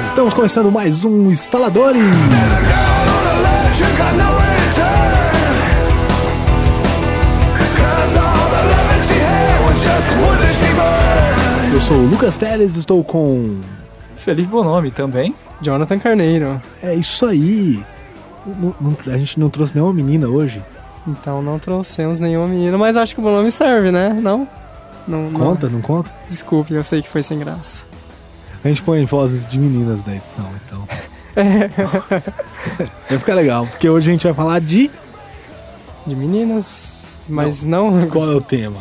Estamos começando mais um Instaladores. Eu sou o Lucas Teles, estou com. Felipe Bonomi também. Jonathan Carneiro. É isso aí. Não- não- a gente não trouxe nenhuma menina hoje. Então não trouxemos nenhuma menina, mas acho que o nome serve, né? Não? Não, não. Conta, não conta? Desculpe, eu sei que foi sem graça. A gente põe vozes de meninas na edição, então. Vai ficar legal, porque hoje a gente vai falar de. De meninas, mas não, Qual é o tema?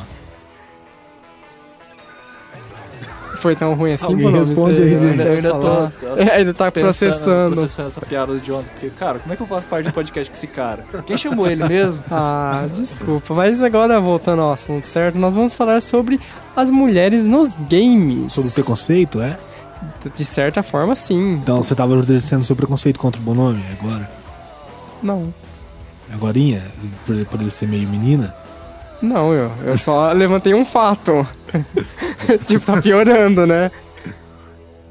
Foi tão ruim assim, Alguém Bonomi, responde aí, Eu gente. ainda, eu ainda falar. tô, É, ainda tá processando. processando essa piada do Jonathan. Porque, cara, como é que eu faço parte do podcast com esse cara? Quem chamou ele mesmo? Ah, desculpa. Mas agora, voltando ao assunto certo, nós vamos falar sobre as mulheres nos games. Sobre o preconceito, é? De certa forma, sim. Então você tava exercendo seu preconceito contra o Bonomi agora? Não. Agorinha? Por, por ele ser meio menina? Não, eu, eu só levantei um fato. tipo, tá piorando, né?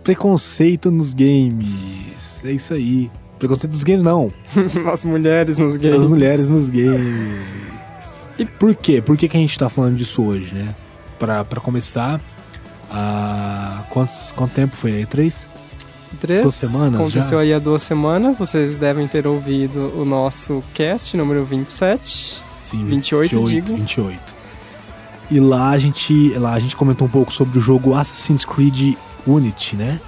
Preconceito nos games. É isso aí. Preconceito nos games, não. As mulheres nos games. As mulheres nos games. E por quê? Por que, que a gente tá falando disso hoje, né? Pra, pra começar, a... Quantos, quanto tempo foi aí? Três? Três. Duas semanas Aconteceu já? aí há duas semanas. Vocês devem ter ouvido o nosso cast número 27. Sim, 28, digo. 28. E lá a gente, lá a gente comentou um pouco sobre o jogo Assassin's Creed Unity, né?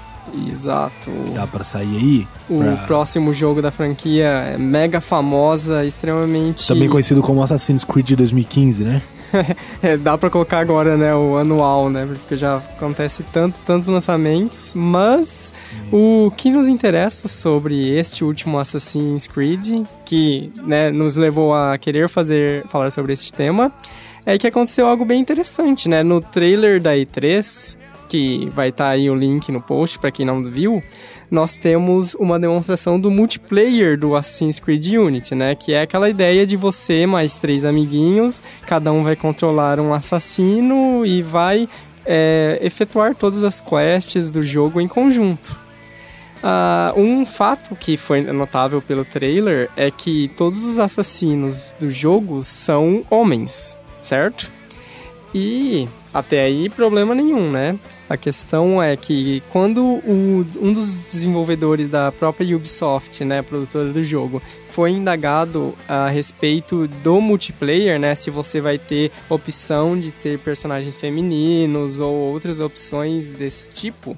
Exato. Dá pra sair aí. O pra- próximo jogo da franquia é mega famosa, extremamente. Também conhecido como Assassin's Creed 2015, né? É, dá pra colocar agora, né, o anual, né? Porque já acontece tanto, tantos lançamentos. Mas o que nos interessa sobre este último Assassin's Creed, que né, nos levou a querer fazer falar sobre este tema, é que aconteceu algo bem interessante, né? No trailer da E3, que vai estar aí o link no post pra quem não viu, nós temos uma demonstração do multiplayer do Assassin's Creed Unity, né? Que é aquela ideia de você mais três amiguinhos, cada um vai controlar um assassino e vai é, efetuar todas as quests do jogo em conjunto. Ah, um fato que foi notável pelo trailer é que todos os assassinos do jogo são homens, certo? E até aí problema nenhum, né? A questão é que quando o- um dos desenvolvedores da própria Ubisoft, né, produtora do jogo, foi indagado a respeito do multiplayer, né, se você vai ter opção de ter personagens femininos ou outras opções desse tipo,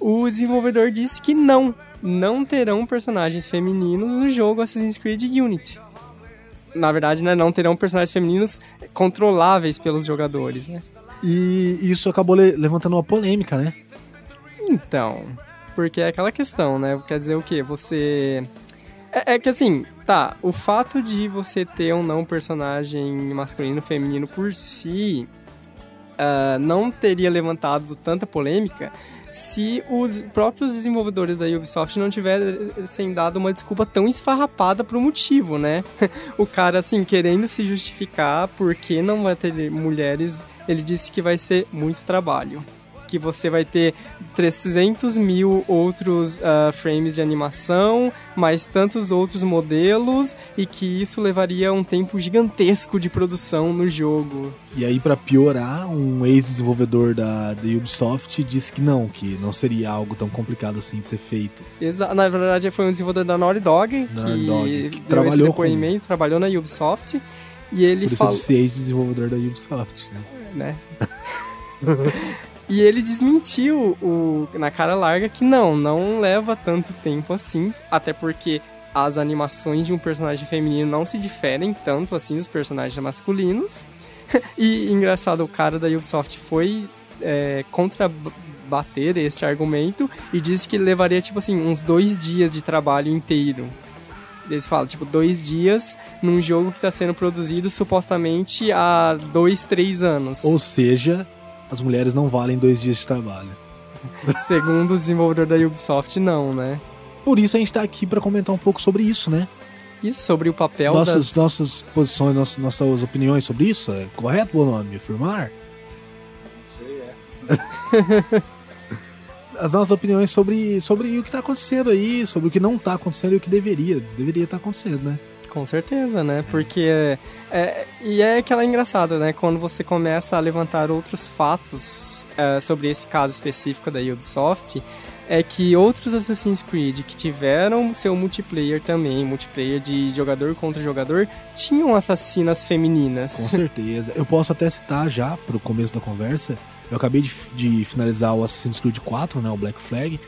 o desenvolvedor disse que não, não terão personagens femininos no jogo Assassin's Creed Unity. Na verdade, né, não terão personagens femininos controláveis pelos jogadores, né? E isso acabou le- levantando uma polêmica, né? Então, porque é aquela questão, né? Quer dizer o quê? Você. É, é que assim, tá, o fato de você ter um não personagem masculino feminino por si ah, não teria levantado tanta polêmica se os próprios desenvolvedores da Ubisoft não tivessem dado uma desculpa tão esfarrapada pro motivo, né? o cara, assim, querendo se justificar porque não vai ter mulheres, ele disse que vai ser muito trabalho. Que você vai ter 300 mil outros ah, frames de animação, mais tantos outros modelos, e que isso levaria um tempo gigantesco de produção no jogo. E aí, pra piorar, um ex-desenvolvedor da, da Ubisoft disse que não, que não seria algo tão complicado assim de ser feito. Exa na verdade, foi um desenvolvedor da Naughty Dog, que, Dog, que trabalhou depoimento, trabalhou na Ubisoft, e ele Por isso falou... ser ex-desenvolvedor da Ubisoft, né? né? e ele desmentiu o, na cara larga que não, não leva tanto tempo assim, até porque as animações de um personagem feminino não se diferem tanto assim dos personagens masculinos. e engraçado, o cara da Ubisoft foi é, contrabater esse argumento e disse que levaria, tipo assim, uns dois dias de trabalho inteiro. Eles falam, tipo, dois dias num jogo que está sendo produzido supostamente há dois, três anos. Ou seja, as mulheres não valem dois dias de trabalho. Segundo o desenvolvedor da Ubisoft, não, né? Por isso a gente tá aqui pra comentar um pouco sobre isso, né? Isso sobre o papel Nossas, das... nossas posições, nossas, nossas opiniões sobre isso, é correto ou não me afirmar? Sei, é. As nossas opiniões sobre, sobre o que tá acontecendo aí, sobre o que não tá acontecendo e o que deveria, deveria estar acontecendo, né? Com certeza, né? Porque. É, e é aquela engraçada, né? Quando você começa a levantar outros fatos é, sobre esse caso específico da Ubisoft, é que outros Assassin's Creed que tiveram seu multiplayer também, multiplayer de jogador contra jogador, tinham assassinas femininas. Com certeza. Eu posso até citar já, pro começo da conversa, eu acabei de, de finalizar o Assassin's Creed 4, né, o Black Flag,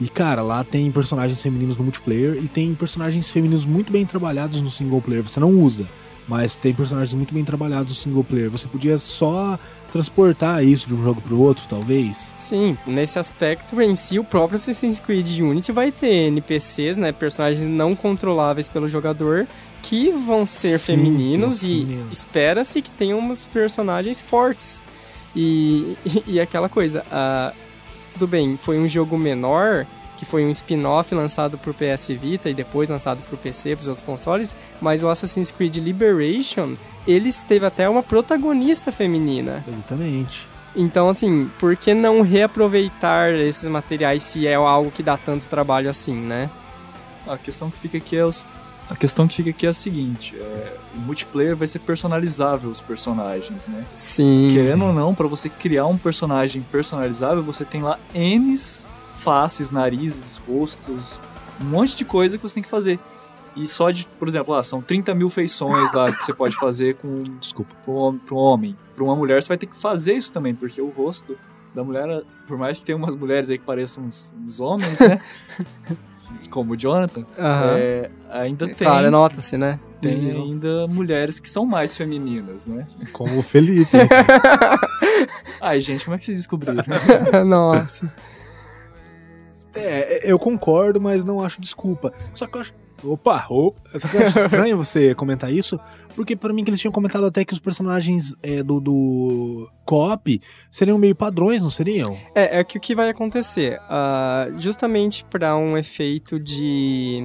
e cara, lá tem personagens femininos no multiplayer e tem personagens femininos muito bem trabalhados no single player. Você não usa, mas tem personagens muito bem trabalhados no single player. Você podia só transportar isso de um jogo pro outro, talvez. Sim, nesse aspecto em si, o próprio Assassin's Creed Unity vai ter NPCs, né, personagens não controláveis pelo jogador, que vão ser Sim, femininos e espera-se que tenham uns personagens fortes. E, e, e aquela coisa, ah, tudo bem, foi um jogo menor, que foi um spin-off lançado pro PS Vita e depois lançado pro PC, pros outros consoles, mas o Assassin's Creed Liberation, ele teve até uma protagonista feminina. Exatamente. Então, assim, por que não reaproveitar esses materiais se é algo que dá tanto trabalho assim, né? A questão que fica aqui é os... A questão que fica aqui é a seguinte, é, o multiplayer vai ser personalizável os personagens, né? Sim. Querendo ou não, pra você criar um personagem personalizável, você tem lá N faces, narizes, rostos, um monte de coisa que você tem que fazer. E só de, por exemplo, lá, são 30 mil feições lá que você pode fazer com Desculpa. para um homem. Para uma mulher, você vai ter que fazer isso também, porque o rosto da mulher, por mais que tenha umas mulheres aí que pareçam uns, uns homens, né? Como o Jonathan, Aham. é, ainda tem, Claro, nota-se, né? tem Visível. ainda mulheres que são mais femininas, né? Como o Felipe. Ai, gente, como é que vocês descobriram? Nossa. É, eu concordo, mas não acho desculpa. Só que eu acho. Opa, opa. Só que eu acho estranho você comentar isso, porque pra mim que eles tinham comentado até que os personagens é, do, do co-op seriam meio padrões, não seriam? É, é que o que vai acontecer? Ah, justamente para um efeito de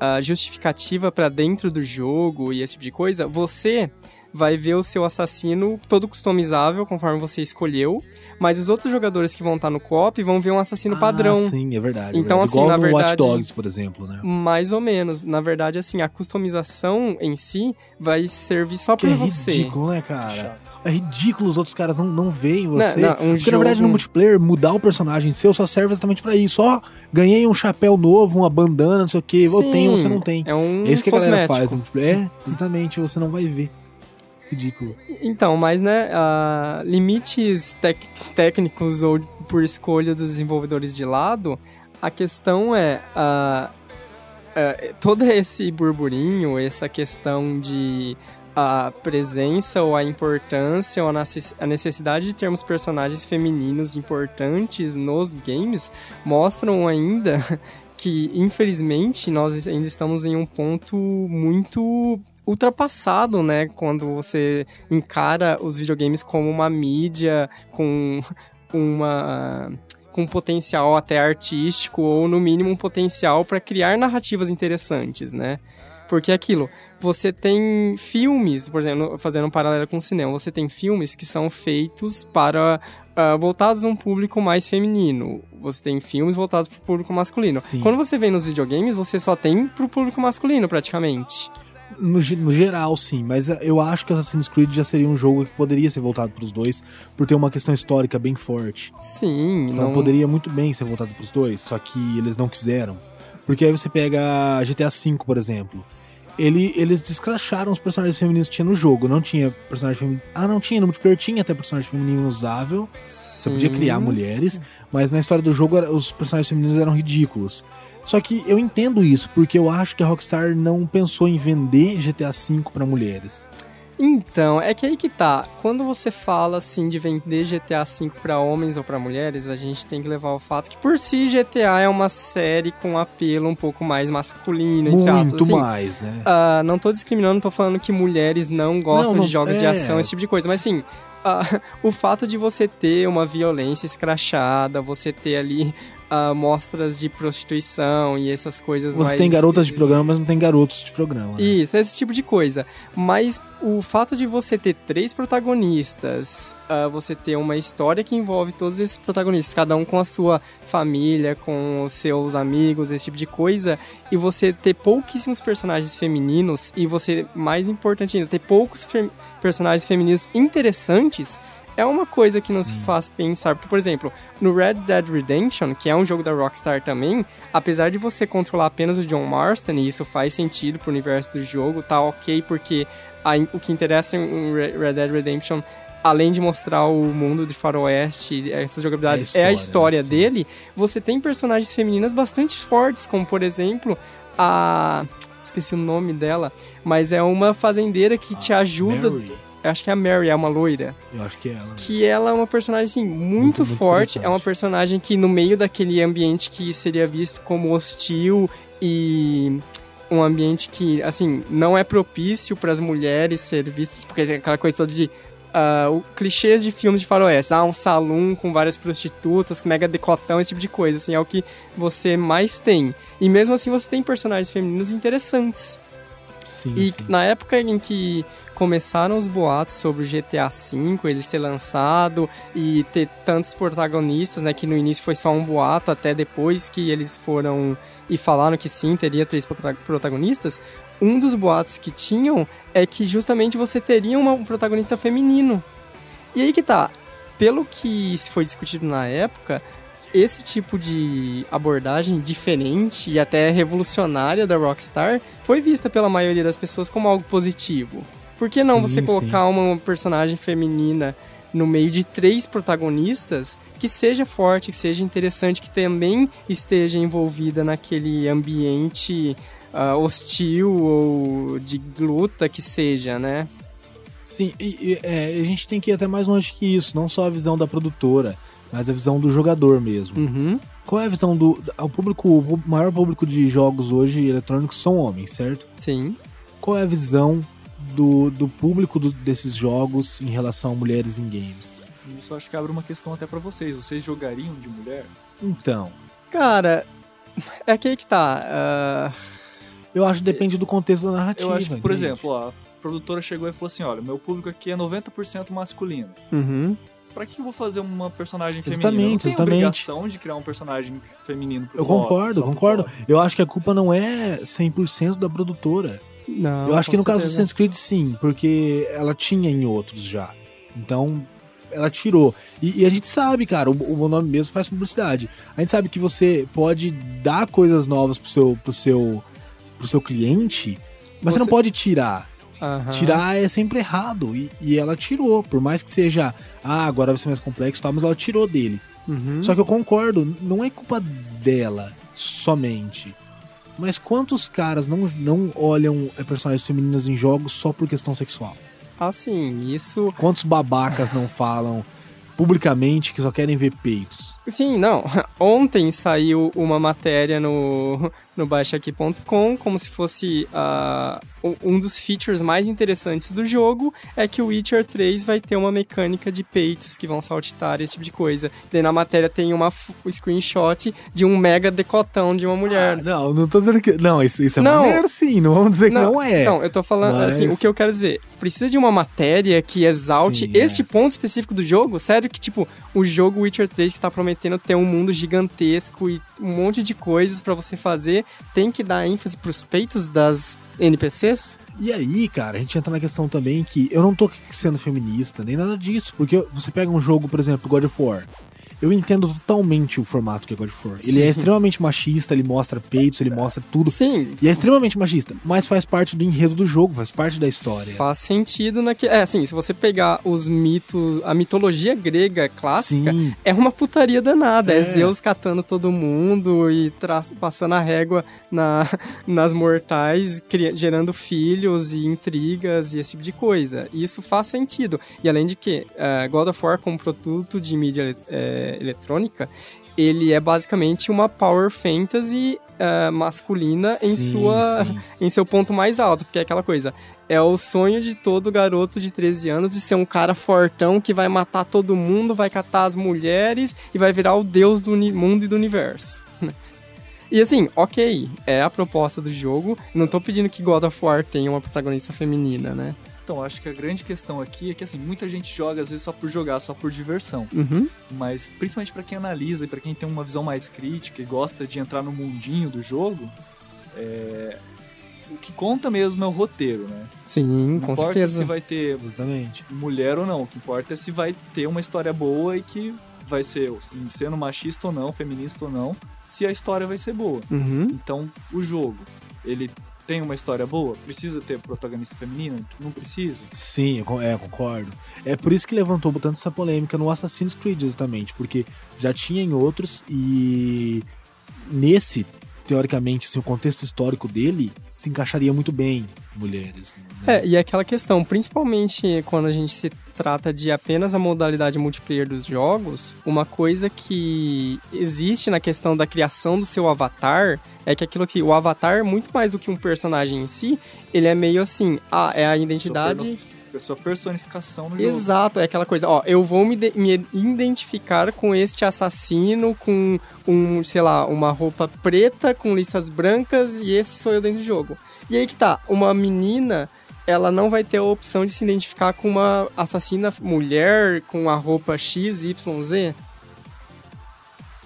ah, justificativa para dentro do jogo e esse tipo de coisa, você vai ver o seu assassino todo customizável conforme você escolheu, mas os outros jogadores que vão estar no co-op vão ver um assassino padrão. Ah, sim, é verdade. é Então, verdade. assim, Igual na verdade- Watch Dogs, por exemplo, né? Mais ou menos. Na verdade, assim, a customização em si vai servir só Que pra é você. ridículo, né, cara? É ridículo os outros caras não, não veem você. Não, não, um Porque, jogo... na verdade, no multiplayer, mudar o personagem seu só serve exatamente pra isso. Ó, ganhei um chapéu novo, uma bandana, não sei o que. Eu tenho, você não tem. É um É isso que a galera cosmético. faz no multiplayer. É, exatamente, você não vai ver. Ridículo. Então, mas né, ah, limites técnicos ou por escolha dos desenvolvedores de lado, a questão é ah, ah, todo esse burburinho, essa questão de a presença ou a importância ou a necessidade de termos personagens femininos importantes nos games mostram ainda que, infelizmente, nós ainda estamos em um ponto muito ultrapassado, né? Quando você encara os videogames como uma mídia com uma com um potencial até artístico ou no mínimo um potencial para criar narrativas interessantes, né? Porque é aquilo, você tem filmes, por exemplo, fazendo um paralelo com o cinema, você tem filmes que são feitos para ah, voltados a um público mais feminino. Você tem filmes voltados para o público masculino. Sim. Quando você vem nos videogames, você só tem para o público masculino, praticamente. No, no geral, sim, mas eh, eu acho que Assassin's Creed já seria um jogo que poderia ser voltado pros dois, por ter uma questão histórica bem forte. Sim, Então não... poderia muito bem ser voltado pros dois, só que eles não quiseram. Porque aí você pega GTA V, por exemplo. Ele, eles descracharam os personagens femininos que tinha no jogo. Não tinha personagem feminino. Ah, não tinha. No multiplayer tinha até personagem feminino usável. Você podia criar mulheres, mas na história do jogo os personagens femininos eram ridículos. Só que eu entendo isso, porque eu acho que a Rockstar não pensou em vender GTA V pra mulheres. Então, é que aí que tá. Quando você fala assim de vender GTA V pra homens ou pra mulheres, a gente tem que levar o fato que por si GTA é uma série com apelo um pouco mais masculino, entre. Muito Assim, mais, né? ah, não tô discriminando, tô falando que mulheres não gostam Não, não- de jogos de é. ação, esse tipo de coisa. Mas assim, ah, o fato de você ter uma violência escrachada, você ter ali ah, mostras de prostituição e essas coisas Você mais... tem garotas de programa, mas não tem garotos de programa. né? Isso, esse tipo de coisa. Mas o fato de você ter três protagonistas, ah, você ter uma história que envolve todos esses protagonistas, cada um com a sua família, com os seus amigos, esse tipo de coisa, e você ter pouquíssimos personagens femininos, e você, mais importante ainda, ter poucos personagens femininos interessantes, é uma coisa que nos Sim. faz pensar. Porque, por exemplo, no Red Dead Redemption, que é um jogo da Rockstar também, apesar de você controlar apenas o John Marston, e isso faz sentido pro universo do jogo, tá ok, porque a- o que interessa em Re- Red Dead Redemption, além de mostrar o mundo de faroeste, essas jogabilidades, é a história, história sim. dele, você tem personagens femininas bastante fortes, como, por exemplo, a... Esqueci o nome dela, mas é uma fazendeira que te ajuda... Mary, acho que é a Mary, é uma loira eu acho que é ela. que ela é uma personagem assim, muito, Muito, muito forte. É uma personagem que no meio daquele ambiente que seria visto como hostil e um ambiente que assim não é propício para as mulheres ser vistas, porque tem aquela coisa toda de o clichês de filmes de faroeste, ah, um salão com várias prostitutas, com mega decotão, esse tipo de coisa, assim, é o que você mais tem. E mesmo assim você tem personagens femininos interessantes. Sim, E sim. na época em que começaram os boatos sobre o GTA V, ele ser lançado e ter tantos protagonistas, né, que no início foi só um boato, até depois que eles foram e falaram que sim, teria três prota- protagonistas, um dos boatos que tinham é que justamente você teria uma- um protagonista feminino. E aí que tá, pelo que se foi discutido na época, esse tipo de abordagem diferente e até revolucionária da Rockstar foi vista pela maioria das pessoas como algo positivo. Por que não Sim, você sim. colocar uma personagem feminina no meio de três protagonistas que seja forte, que seja interessante, que também esteja envolvida naquele ambiente ah, hostil ou de luta que seja, né? Sim, e, e, é, a gente tem que ir até mais longe que isso, não só a visão da produtora, mas a visão do jogador mesmo. Uhum. Qual é a visão do. O público, o maior público de jogos hoje eletrônicos são homens, certo? Sim. Qual é a visão do, do público do- desses jogos em relação a mulheres em games? Isso acho que abre uma questão até pra vocês. Vocês jogariam de mulher? Então, Cara, é aqui aí que tá. ah, eu acho que depende do contexto da narrativa. Eu acho que, por entende? exemplo, ó, a produtora chegou e falou assim: olha, meu público aqui é 90% masculino. uhum. Pra que eu vou fazer uma personagem feminina? Exatamente, eu não tenho exatamente. obrigação de criar um personagem feminino pro Eu hobby, concordo, concordo. Eu acho que a culpa não é 100% da produtora. Não, eu acho que no caso do certeza. Assassin's Creed sim, porque ela tinha em outros já. Então, ela tirou. E, e a gente sabe, cara, o, o nome mesmo faz publicidade. A gente sabe que você pode dar coisas novas pro seu, pro seu, pro seu cliente, mas você, não Você- pode tirar. Aham. Tirar é sempre errado. E, e ela tirou. Por mais que seja, ah, agora vai ser mais complexo e tal, mas ela tirou dele. Uhum. Só que eu concordo, não é culpa dela somente. Mas quantos caras não, não olham é, personagens femininas em jogos só por questão sexual? Ah, sim, isso. Quantos babacas não falam publicamente que só querem ver peitos? Sim, não. Ontem saiu uma matéria no, no baixaqui.com como se fosse ah, um- dos features mais interessantes do jogo é que o Witcher 3 vai ter uma mecânica de peitos que vão saltitar, esse tipo de coisa. Daí na matéria tem uma um screenshot de um mega decotão de uma mulher. Ah, não, não tô dizendo que. Não, isso, isso é Não. maneiro sim, não vamos dizer que não é. Não, eu tô falando Mas- assim, o que eu quero dizer, precisa de uma matéria que exalte Sim, este é. ponto específico do jogo. Sério que, tipo, o jogo Witcher 3 que tá prometendo ter um mundo gigantesco e um monte de coisas pra você fazer, tem que dar ênfase pros peitos das NPCs? E aí, cara, a gente entra na questão também que eu não tô sendo feminista, nem nada disso. Porque você pega um jogo, por exemplo, God of War. Eu entendo totalmente o formato que é God of War. Ele Sim. é extremamente machista, ele mostra peitos, ele mostra tudo. Sim, E é extremamente machista, mas faz parte do enredo do jogo, faz parte da história. faz sentido naquele. É, assim, se você pegar os mitos, a mitologia grega clássica, Sim, É uma putaria danada. É, É. Zeus catando todo mundo e tra- passando a régua na, nas mortais, cri- gerando filhos e intrigas e esse tipo de coisa. Isso faz sentido. E além de que, eh, God of War como produto de mídia eletrônica, ele é basicamente uma power fantasy uh, masculina em Sim, sua sim. em seu ponto mais alto, porque é aquela coisa. É o sonho de todo garoto de 13 anos de ser um cara fortão que vai matar todo mundo, vai catar as mulheres e vai virar o deus do mundo e do universo. E assim, ok, é a proposta do jogo. Não tô pedindo que God of War tenha uma protagonista feminina, né? Então, acho que a grande questão aqui é que, assim, muita gente joga às vezes só por jogar, só por diversão. Uhum. Mas, principalmente pra quem analisa e pra quem tem uma visão mais crítica e gosta de entrar no mundinho do jogo, é, o que conta mesmo é o roteiro, né? Sim, Não com importa certeza. se vai ter Justamente. mulher ou não, o que importa é se vai ter uma história boa e que vai ser, assim, sendo machista ou não, feminista ou não, se a história vai ser boa. Uhum. Então, o jogo, ele tem uma história boa? Precisa ter protagonista feminina? Não precisa? Sim, eu é, concordo. É por isso que levantou tanto essa polêmica no Assassin's Creed, exatamente, porque já tinha em outros e nesse, teoricamente, assim, o contexto histórico dele se encaixaria muito bem mulheres. né? É, e é aquela questão, principalmente quando a gente se trata de apenas a modalidade multiplayer dos jogos, uma coisa que existe na questão da criação do seu avatar é que aquilo que o avatar, muito mais do que um personagem em si, ele é meio assim, ah, é a identidade. Sua, sua personificação no jogo. Exato, é aquela coisa, ó, eu vou me, me identificar com este assassino com um, sei lá, uma roupa preta com listas brancas e esse sou eu dentro do jogo. E aí que tá, uma menina, ela não vai ter a opção de se identificar com uma assassina mulher com a roupa X, Y, Z.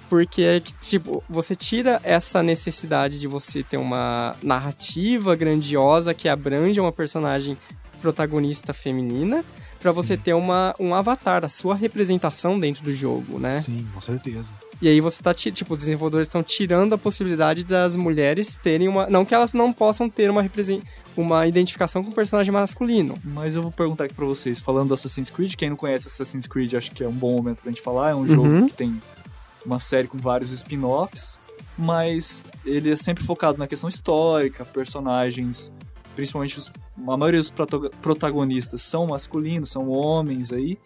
Porque é que, tipo, você tira essa necessidade de você ter uma narrativa grandiosa que abrange uma personagem protagonista feminina pra você ter uma, um avatar, a sua representação dentro do jogo, né? Sim, com certeza. E aí você tá, ti- tipo, os desenvolvedores estão tirando a possibilidade das mulheres terem uma... Não que elas não possam ter uma, represen- uma identificação com o personagem masculino. Mas eu vou perguntar aqui pra vocês, falando do Assassin's Creed, quem não conhece Assassin's Creed, acho que é um bom momento pra gente falar. É um Uhum. jogo que tem uma série com vários spin-offs, mas ele é sempre focado na questão histórica, personagens, principalmente os, a maioria dos protagonistas são masculinos, são homens aí.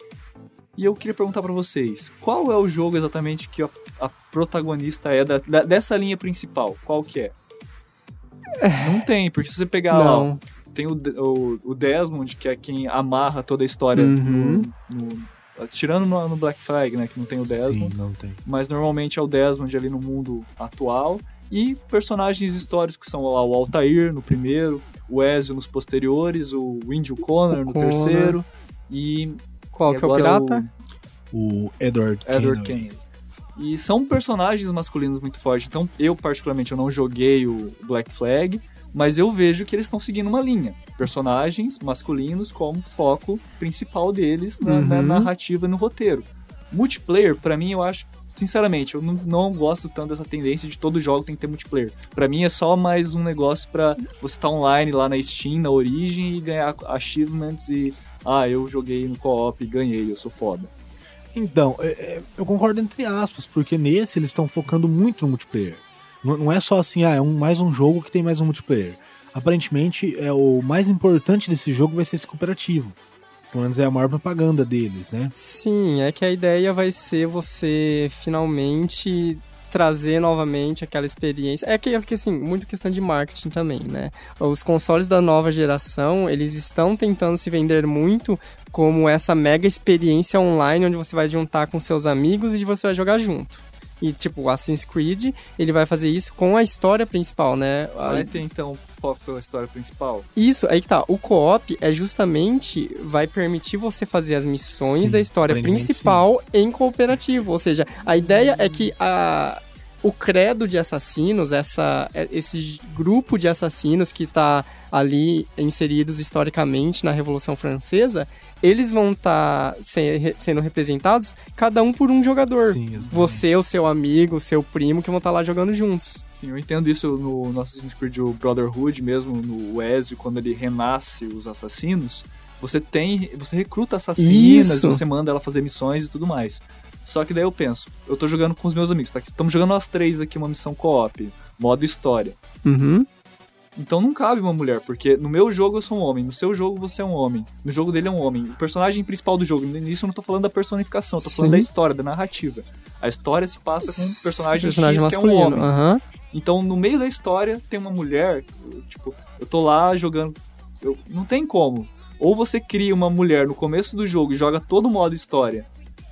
E eu queria perguntar pra vocês, qual é o jogo exatamente que a, a protagonista é da- da- dessa linha principal? Qual que é? Não tem, porque se você pegar lá, tem o, o, o Desmond, que é quem amarra toda a história Uhum. no, no- Tirando no, no Black Flag, né? Que não tem o Desmond. Sim, não tem. Mas normalmente é o Desmond ali no mundo atual. E personagens históricos que são lá o Altair no primeiro, o Ezio nos posteriores, o Indy Connor O no Connor. terceiro. E, Qual e que é o pirata? O Edward, Edward Kenway. Kenway. E são personagens masculinos muito fortes. Então, eu particularmente eu não joguei o Black Flag, mas eu vejo que eles estão seguindo uma linha. Personagens masculinos como foco principal deles na, na Uhum. narrativa e no roteiro. Multiplayer, pra mim, eu acho, sinceramente, eu não, não gosto tanto dessa tendência de todo jogo tem que ter multiplayer. Pra mim é só mais um negócio pra você estar online lá na Steam, na Origin e ganhar achievements e ah, eu joguei no co-op e ganhei, eu sou foda. Então, é- é, eu concordo entre aspas, porque nesse eles estão focando muito no multiplayer. Não, não é só assim, ah, é um, mais um jogo que tem mais um multiplayer. Aparentemente, é o mais importante desse jogo vai ser esse cooperativo. Pelo menos é a maior propaganda deles, né? Sim, é que a ideia vai ser você finalmente trazer novamente aquela experiência. É que, que assim, muito questão de marketing também, né? Os consoles da nova geração, eles estão tentando se vender muito como essa mega experiência online onde você vai juntar com seus amigos e você vai jogar junto. E tipo, o Assassin's Creed, ele vai fazer isso com a história principal, né? Vai ter então foco pela história principal? Isso, aí que tá. O co-op é justamente vai permitir você fazer as missões Sim, da história principal em cooperativo. Ou seja, a ideia é que a, o credo de assassinos, essa, é- esse grupo de assassinos que tá ali inseridos historicamente na Revolução Francesa, eles vão estar sendo representados cada um por um jogador. Sim. Você, o seu amigo, o seu primo que vão estar lá jogando juntos. Sim, eu entendo isso no, no Assassin's Creed o Brotherhood, mesmo no Ezio, quando ele renasce os assassinos. Você tem. Você recruta assassinas, Isso. você manda ela fazer missões e tudo mais. Só que daí eu penso, eu tô jogando com os meus amigos, tá? Estamos jogando nós três aqui uma missão co-op, modo história. Uhum. Então não cabe uma mulher, porque no meu jogo eu sou um homem, no seu jogo você é um homem, no jogo dele é um homem. O personagem principal do jogo, nisso eu não tô falando da personificação, eu tô falando Sim. da história, da narrativa. A história se passa com um personagem, personagem X masculino. que é um homem. aham. Então, no meio da história, tem uma mulher, tipo, eu tô lá jogando. eu- não tem como. Ou você cria uma mulher no começo do jogo e joga todo o modo história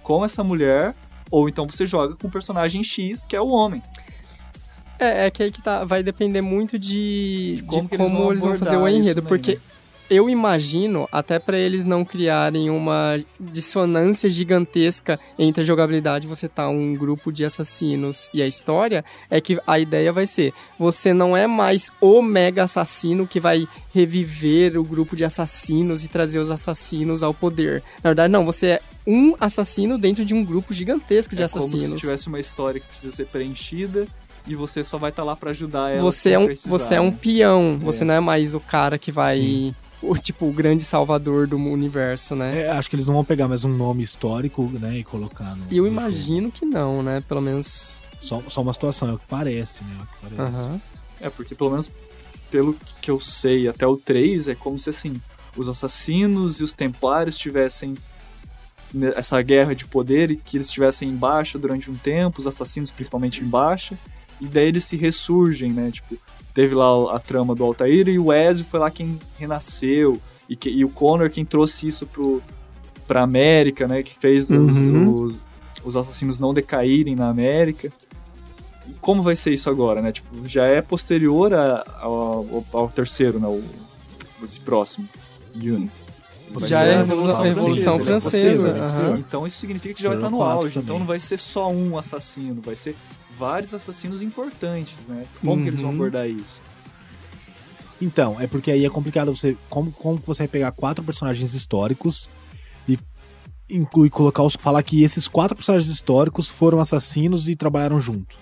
com essa mulher, ou então você joga com o personagem X, que é o homem. É, é que aí que tá, vai depender muito de, de como, como que eles vão eles vão fazer o enredo, também, porque né? eu imagino, até pra eles não criarem uma dissonância gigantesca entre a jogabilidade, você tá um grupo de assassinos e a história, é que a ideia vai ser, você não é mais o mega assassino que vai reviver o grupo de assassinos e trazer os assassinos ao poder. Na verdade, não, você é um assassino dentro de um grupo gigantesco de é assassinos. como se tivesse uma história que precisa ser preenchida e você só vai estar lá pra ajudar ela. você a é um, você é um né? peão, você É. não é mais o cara que vai. Sim. O, tipo, o grande salvador do universo, né? É, acho que eles não vão pegar mais um nome histórico, né, e colocar no. Eu no jogo. imagino que não, né? Pelo menos. Só, só uma situação, é o que parece, né? É o que parece. Aham. É, porque pelo menos pelo que eu sei até o 3, é como se assim, os assassinos e os templários tivessem né, essa guerra de poder e que eles estivessem em baixa durante um tempo, os assassinos principalmente em baixa, e daí eles se ressurgem, né? Tipo, teve lá a trama do Altair e o Ezio foi lá quem renasceu, e, que, e o Connor quem trouxe isso pro, pra América, né? Que fez os, Uhum. os, os assassinos não decaírem na América. E como vai ser isso agora, né? Tipo, já é posterior a- ao, ao terceiro, né? O, esse próximo, Unity. Vai Já é a a Revolução, Revolução ele é Francesa. posterior, né? Então isso significa que já vai estar Serão no auge. Então também. não vai ser só um assassino, vai ser vários assassinos importantes, né? Como que eles vão Uhum. abordar isso? Então, é porque aí é complicado você. Como, como você vai pegar quatro personagens históricos e incluir, colocar os. falar que esses quatro personagens históricos foram assassinos e trabalharam junto.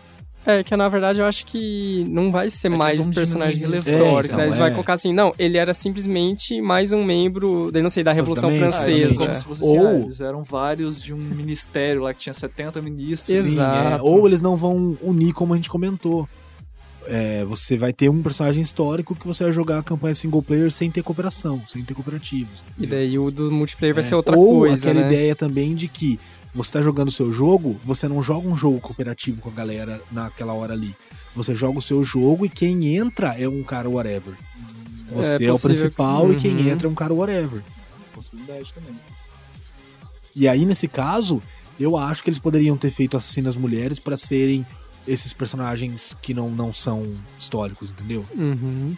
É, que na verdade eu acho que não vai ser É mais vão personagens históricos, né? Eles então, vão é. colocar assim, não, ele era simplesmente mais um membro, daí não sei, da Revolução Basicamente, Ah, é Francesa. como se fosse assim, Ou- ah, eles eram vários de um ministério lá que tinha 70 ministros. Exato. Sim, é, ou eles não vão unir, como a gente comentou. É, você vai ter um personagem histórico que você vai jogar a campanha single player sem ter cooperação, sem ter cooperativos. E daí o do multiplayer vai É, ser outra Ou coisa, aquela né? ideia também de que você tá jogando o seu jogo, você não joga um jogo cooperativo com a galera naquela hora ali. Você joga o seu jogo e quem entra é um cara whatever. Você é, o possível que- principal e quem Uhum. entra é um cara whatever. Possibilidade também. E aí, nesse caso, eu acho que eles poderiam ter feito Assassinas Mulheres pra serem esses personagens que não, não são históricos, entendeu? Uhum.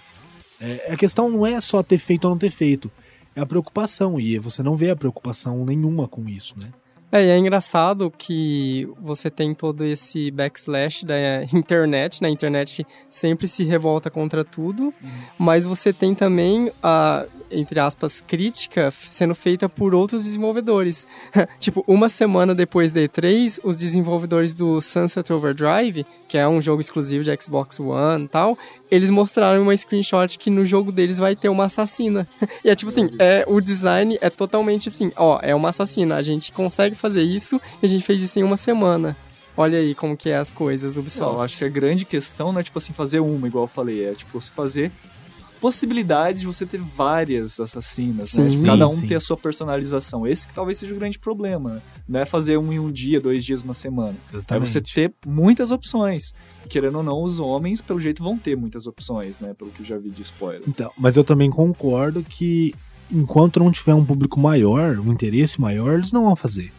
É, a questão não é só ter feito ou não ter feito, é a preocupação, e você não vê a preocupação nenhuma com isso, né? É, e é engraçado que você tem todo esse backslash da internet, né? A internet sempre se revolta contra tudo, mas você tem também a, entre aspas, crítica sendo feita por outros desenvolvedores. tipo, uma semana depois da E3, os desenvolvedores do Sunset Overdrive, que é um jogo exclusivo de Xbox One e tal, eles mostraram uma screenshot que no jogo deles vai ter uma assassina. e é tipo assim, é, o design é totalmente assim, ó, é uma assassina, a gente consegue fazer isso e a gente fez isso em uma semana. Olha aí como que é as coisas, Ubisoft. eu acho que a grande questão não é tipo assim fazer uma, igual eu falei, é tipo você fazer possibilidades de você ter várias assassinas, né? Sim. Tipo, cada um Sim, ter a sua personalização. Esse que talvez seja o grande problema, né? Não é fazer um em um dia, dois dias, uma semana. É você ter muitas opções. Querendo ou não, os homens, pelo jeito, vão ter muitas opções, né? Pelo que eu já vi de spoiler. Então, mas eu também concordo que enquanto não tiver um público maior, um interesse maior, eles não vão fazer.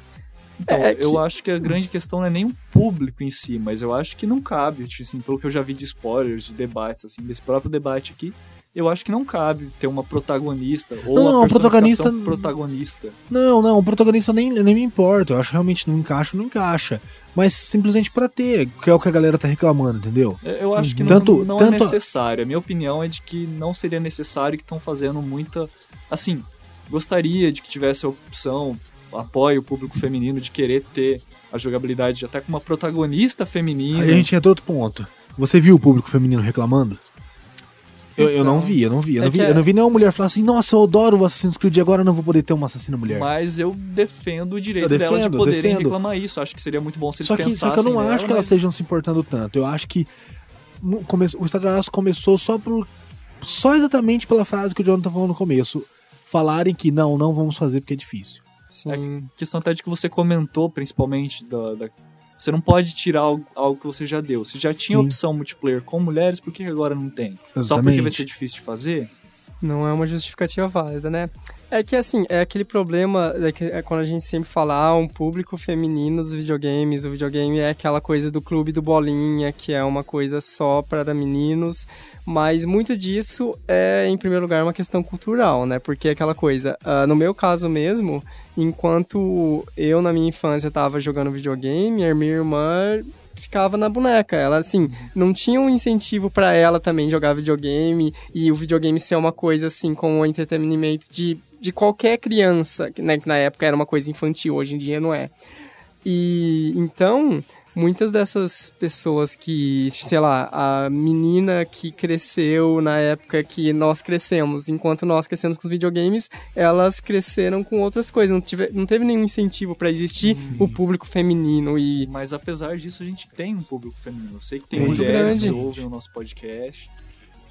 Então, É que- eu acho que a grande questão não é nem o público em si, mas eu acho que não cabe, tipo assim, pelo que eu já vi de spoilers, de debates, assim, desse próprio debate aqui, eu acho que não cabe ter uma protagonista ou Não, uma não, protagonista- protagonista. Não, não, o protagonista nem, nem me importa. Eu acho que realmente não encaixa, não encaixa. Mas simplesmente pra ter, que é o que a galera tá reclamando, entendeu? Eu- Eu acho que Tanto- não, não tanto- é necessário. A minha opinião é de que não seria necessário que estão fazendo muita. Assim, gostaria de que tivesse a opção, apoio o público feminino de querer ter a jogabilidade até com uma protagonista feminina. Aí a gente entra outro ponto. Você viu o público feminino reclamando? Eu, eu não Então, vi, eu não vi. Eu é não vi, é- eu não vi nenhuma mulher falar assim, nossa, eu adoro o Assassin's Creed, agora eu não vou poder ter uma assassina mulher. Mas eu defendo o direito Eu delas de defendo, poderem defendo. reclamar isso. Acho que seria muito bom se eles Só que, pensassem só que eu não nela, acho que elas mas- estejam se importando tanto. Eu acho que no come- o Estado de Aço começou só por Só exatamente pela frase que o Jonathan falou no começo. Falarem que não, não vamos fazer porque é difícil. Sim. questão até de que você comentou, principalmente, da, da- você não pode tirar algo, algo que você já deu. Você já tinha Sim. opção multiplayer com mulheres, por que agora não tem? Só Exatamente. porque vai ser difícil de fazer? Não é uma justificativa válida, né? É que assim, é aquele problema é que é quando a gente sempre fala, ah, um público feminino dos videogames, o videogame é aquela coisa do clube do bolinha, que é uma coisa só para meninos, mas muito disso é, em primeiro lugar, uma questão cultural, né? Porque é aquela coisa, ah, no meu caso mesmo, enquanto eu na minha infância tava jogando videogame, a minha irmã ficava na boneca. Ela, assim, não tinha um incentivo pra ela também jogar videogame e o videogame ser uma coisa, assim, como um entretenimento de, de qualquer criança, né, que na época era uma coisa infantil, hoje em dia não é. E então, muitas dessas pessoas que, sei lá, a menina que cresceu na época que nós crescemos, enquanto nós crescemos com os videogames, elas cresceram com outras coisas, não, tive, não teve nenhum incentivo pra existir o público feminino e Mas apesar disso, a gente tem um público feminino. Eu sei que tem Muito mulheres grande. que ouvem o nosso podcast.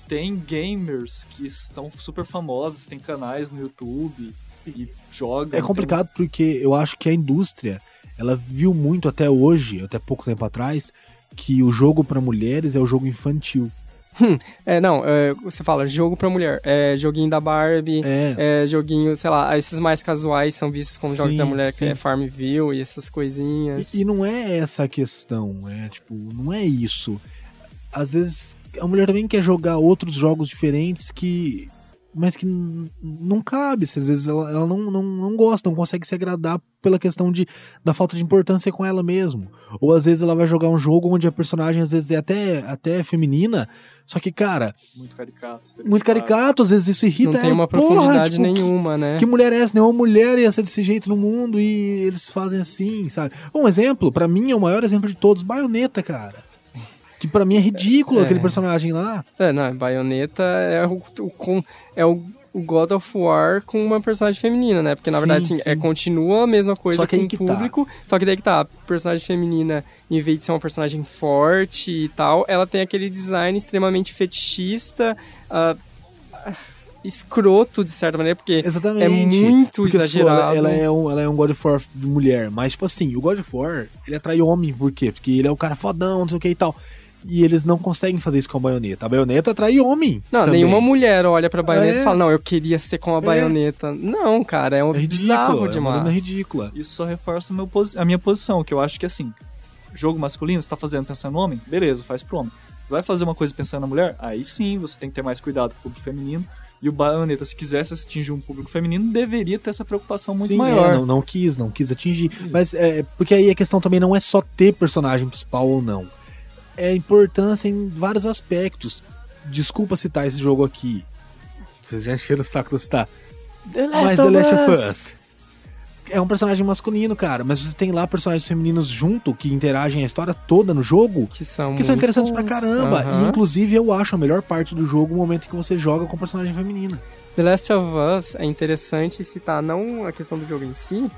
Tem gamers que são super famosos, tem canais no YouTube e jogam. É complicado porque eu acho que a indústria, ela viu muito até hoje, até pouco tempo atrás, que o jogo pra mulheres é o jogo infantil. É, não, é, você fala jogo pra mulher, é joguinho da Barbie, É. é joguinho, sei lá, esses mais casuais são vistos como jogos Sim, da mulher, que sim. é Farmville e essas coisinhas. E, e não é essa a questão, é tipo, não é isso. Às vezes a mulher também quer jogar outros jogos diferentes que. Mas que não cabe, às vezes ela, ela não, não, não gosta, não consegue se agradar pela questão de, da falta de importância com ela mesmo. Ou às vezes ela vai jogar um jogo onde a personagem às vezes é até, até feminina, só que, cara, Muito caricato. muito caricato, às vezes isso irrita não tem ela. uma Porra, profundidade tipo, nenhuma, né? que mulher é essa? Nenhuma mulher ia ser desse jeito no mundo e eles fazem assim, sabe? Um exemplo, pra mim é o maior exemplo de todos, Baioneta, cara. Que pra mim é ridículo É. aquele personagem lá. É, não, Bayonetta é o, o, é o, o God of War com uma personagem feminina, né? Porque na Sim, verdade, sim, sim. é, continua a mesma coisa com o tá. público, só que daí que tá, a personagem feminina, em vez de ser uma personagem forte e tal, ela tem aquele design extremamente fetichista, ah, escroto de certa maneira, porque Exatamente. é muito Porque, tipo, exagerado. ela, ela é um, ela é um God of War de mulher. Mas, tipo assim, o God of War, ele atrai homem, por quê? Porque ele é um cara fodão, não sei o que e tal. E eles não conseguem fazer isso com a baioneta. A baioneta atrai homem. Não, também. nenhuma mulher olha pra baioneta É. e fala, não, eu queria ser com a baioneta. Não, cara, é um É ridículo. bizarro É uma demais. dona ridícula. Isso só reforça a minha posição, que eu acho que assim, jogo masculino, você tá fazendo pensando no homem? Beleza, faz pro homem. Vai fazer uma coisa pensando na mulher? Aí sim, você tem que ter mais cuidado com o público feminino. E o Bayonetta, se quisesse atingir um público feminino, deveria ter essa preocupação muito Sim, maior. é, não, não quis, não quis atingir. Mas é, porque aí a questão também não é só ter personagem principal ou não. É importância em vários aspectos. Desculpa citar esse jogo aqui. Vocês já encheram o saco de citar. The Mas The Last of Us. É um personagem masculino, cara. Mas você tem lá personagens femininos junto que interagem a história toda no jogo. Que são, Que são interessantes pra caramba. E, inclusive, eu acho a melhor parte do jogo o momento que você joga com personagem feminina. The Last of Us é interessante citar não a questão do jogo em si,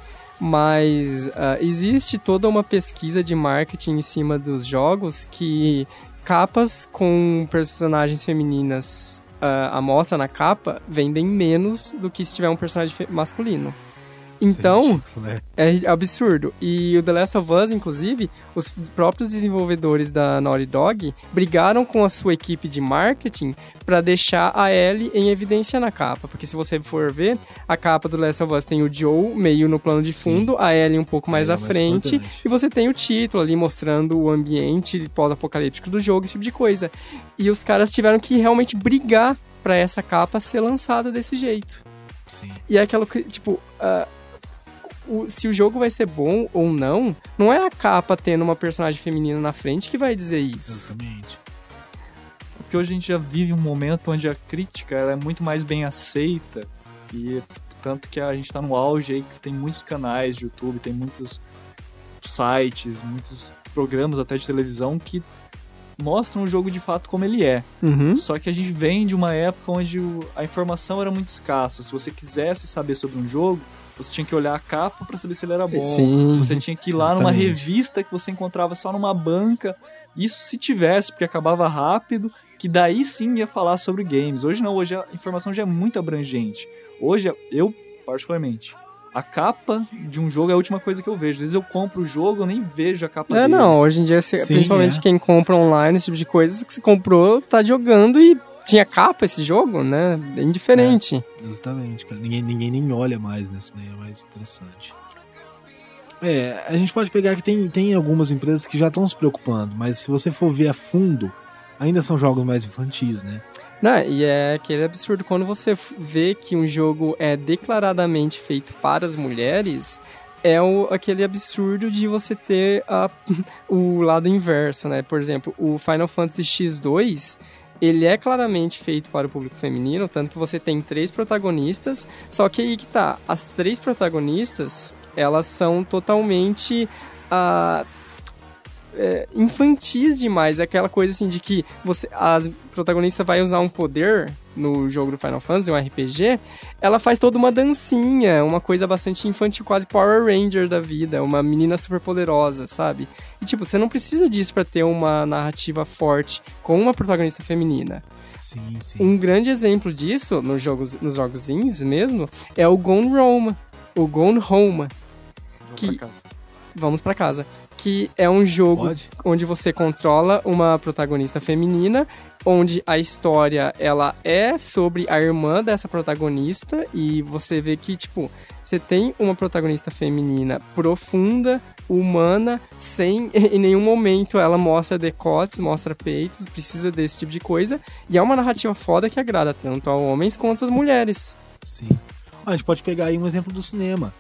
mas ah, existe toda uma pesquisa de marketing em cima dos jogos que capas com personagens femininas à mostra na capa vendem menos do que se tiver um personagem masculino. Então, é ridículo, né? é absurdo. E o The Last of Us, inclusive, os próprios desenvolvedores da Naughty Dog brigaram com a sua equipe de marketing para deixar a Ellie em evidência na capa. Porque se você for ver, a capa do The Last of Us tem o Joe meio no plano de Sim. fundo, a Ellie um pouco mais é à mais frente, importante. e você tem o título ali mostrando o ambiente pós-apocalíptico do jogo, esse tipo de coisa. E os caras tiveram que realmente brigar para essa capa ser lançada desse jeito. Sim. E é aquela que, tipo, ah, o- se o jogo vai ser bom ou não, não é a capa tendo uma personagem feminina na frente que vai dizer isso. Exatamente. Porque hoje a gente já vive um momento onde a crítica é muito mais bem aceita. E tanto que a gente tá no auge aí que tem muitos canais de YouTube, tem muitos sites, muitos programas até de televisão que mostram o jogo de fato como ele é. Uhum. Só que a gente vem de uma época onde a informação era muito escassa. Se você quisesse saber sobre um jogo, você tinha que olhar a capa pra saber se ele era bom. Sim. Você tinha que ir lá numa Justamente. revista que você encontrava só numa banca. Isso se tivesse, porque acabava rápido, que daí sim ia falar sobre games. Hoje não, hoje a informação já é muito abrangente. Hoje, eu, particularmente, a capa de um jogo é a última coisa que eu vejo. Às vezes eu compro o jogo, eu nem vejo a capa É, dele. não, hoje em dia, se- Sim, principalmente é. quem compra online, esse tipo de coisa, que você comprou, tá jogando e tinha capa esse jogo, né? Bem diferente. Exatamente, cara. Ninguém, ninguém nem olha mais nisso, né? É mais interessante. É, a gente pode pegar que tem, tem algumas empresas que já estão se preocupando, mas se você for ver a fundo, ainda são jogos mais infantis, né? Não, e é aquele absurdo quando você vê que um jogo é declaradamente feito para as mulheres, é o, aquele absurdo de você ter a- o lado inverso, né? Por exemplo, o Final Fantasy X2, ele é claramente feito para o público feminino, tanto que você tem três protagonistas, só que aí que tá, as três protagonistas, elas são totalmente... ah, é, infantis demais, é aquela coisa assim de que você as protagonista vai usar um poder no jogo do Final Fantasy, um RPG, ela faz toda uma dancinha, uma coisa bastante infantil, quase Power Ranger da vida, uma menina super poderosa, sabe? E tipo, você não precisa disso pra ter uma narrativa forte com uma protagonista feminina. Sim, sim. Um grande exemplo disso nos jogos nos jogos indies mesmo é o Gone Home, o Gone Home, Vou que- pra casa. vamos pra casa, que é um jogo Pode? onde você controla uma protagonista feminina, onde a história ela é sobre a irmã dessa protagonista e você vê que tipo você tem uma protagonista feminina profunda, humana, sem em nenhum momento ela mostra decotes, mostra peitos, precisa desse tipo de coisa e é uma narrativa foda que agrada tanto a homens quanto às mulheres. Sim. Ah, a gente pode pegar aí um exemplo do cinema,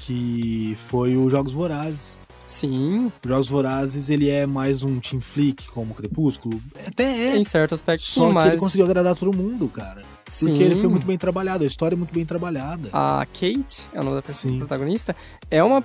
que foi o Jogos Vorazes. Sim, Os Jogos Vorazes, ele é mais um team flick, como Crepúsculo. Até é, em certo aspecto só sim, que mas ele conseguiu agradar todo mundo, cara. sim. Porque ele foi muito bem trabalhado, a história é muito bem trabalhada. a Kate, é o nome da Sim. protagonista, é uma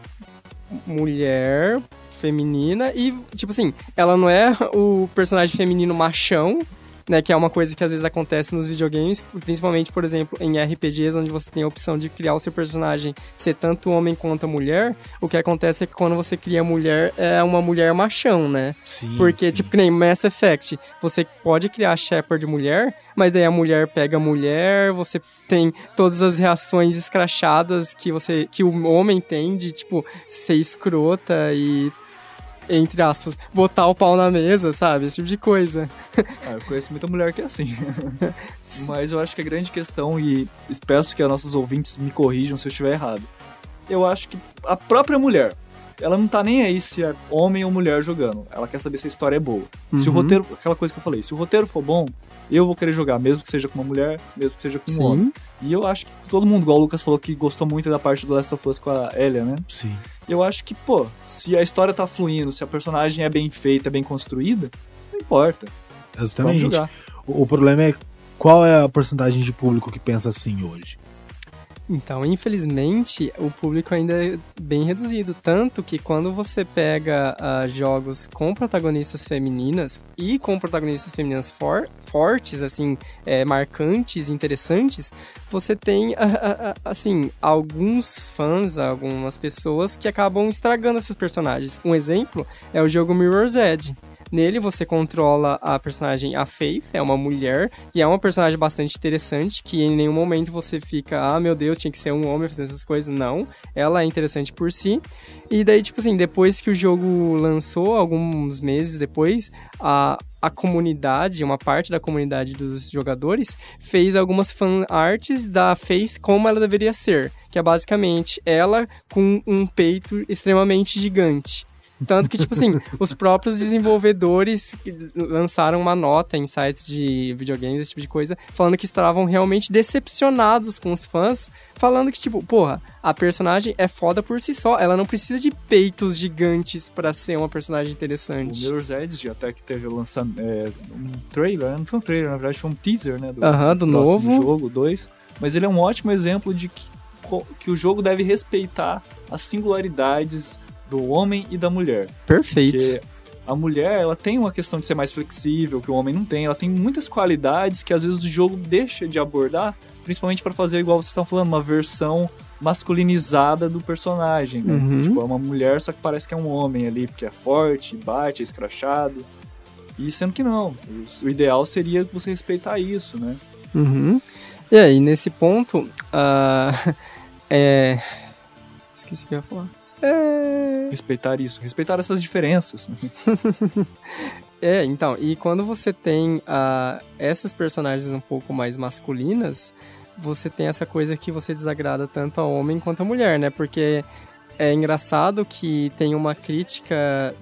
mulher feminina e, tipo assim, ela não é o personagem feminino machão, né, que é uma coisa que às vezes acontece nos videogames, principalmente, por exemplo, em RPGs, onde você tem a opção de criar o seu personagem ser tanto homem quanto mulher, o que acontece é que quando você cria mulher, é uma mulher machão, né? Sim, Porque, sim. tipo, que nem Mass Effect, você pode criar Shepard mulher, mas daí a mulher pega a mulher, você tem todas as reações escrachadas que você que o homem tem de, tipo, ser escrota e entre aspas, botar o pau na mesa, sabe? Esse tipo de coisa. Ah, eu conheço muita mulher que é assim. Mas eu acho que a grande questão, e peço que os nossos ouvintes me corrijam se eu estiver errado. Eu acho que a própria mulher, ela não tá nem aí se é homem ou mulher jogando. Ela quer saber se a história é boa. Se o Uhum. roteiro, aquela coisa que eu falei, se o roteiro for bom, eu vou querer jogar, mesmo que seja com uma mulher, mesmo que seja com um homem. Sim. E eu acho que todo mundo, igual o Lucas falou, que gostou muito da parte do Last of Us com a Elia, né? Sim. Eu acho que, pô, se a história tá fluindo, se a personagem é bem feita, bem construída, não importa. Exatamente. o problema é qual é a porcentagem de público que pensa assim hoje. Então, infelizmente, o público ainda é bem reduzido. Tanto que quando você pega ah, jogos com protagonistas femininas e com protagonistas femininas for- fortes, assim, é, marcantes, interessantes, você tem, ah, ah, assim, alguns fãs, algumas pessoas que acabam estragando esses personagens. Um exemplo é o jogo Mirror's Edge. Nele você controla a personagem a Faith, é uma mulher, e é uma personagem bastante interessante, que em nenhum momento você fica, ah, meu Deus, tinha que ser um homem fazendo essas coisas. Não, ela é interessante por si. E daí, tipo assim, depois que o jogo lançou, alguns meses depois, a, a comunidade, uma parte da comunidade dos jogadores, fez algumas fan arts da Faith como ela deveria ser. Que é basicamente ela com um peito extremamente gigante. Tanto que, tipo assim, os próprios desenvolvedores lançaram uma nota em sites de videogames, esse tipo de coisa, falando que estavam realmente decepcionados com os fãs, falando que, tipo, porra, a personagem é foda por si só, ela não precisa de peitos gigantes pra ser uma personagem O interessante. Mirror's Edge até que teve lançando é, um trailer, não foi um trailer, na verdade foi um teaser, né? Do, do novo. jogo 2. Mas ele é um ótimo exemplo de que, que o jogo deve respeitar as singularidades do homem e da mulher. Perfeito. Porque a mulher, ela tem uma questão de ser mais flexível, que o homem não tem. Ela tem muitas qualidades que às vezes o jogo deixa de abordar, principalmente para fazer, igual vocês estão falando, uma versão masculinizada do personagem, né? Uhum. Tipo, é uma mulher, só que parece que é um homem ali, porque é forte, bate, é escrachado. E sendo que não. O, ideal seria você respeitar isso, né? Uhum. E aí, nesse ponto, ah, é... Esqueci o que eu ia falar. É... Respeitar isso, respeitar essas diferenças. né? É, então, e quando você tem ah, essas personagens um pouco mais masculinas, você tem essa coisa que você desagrada tanto a homem quanto a mulher, né? Porque é engraçado que tem uma crítica.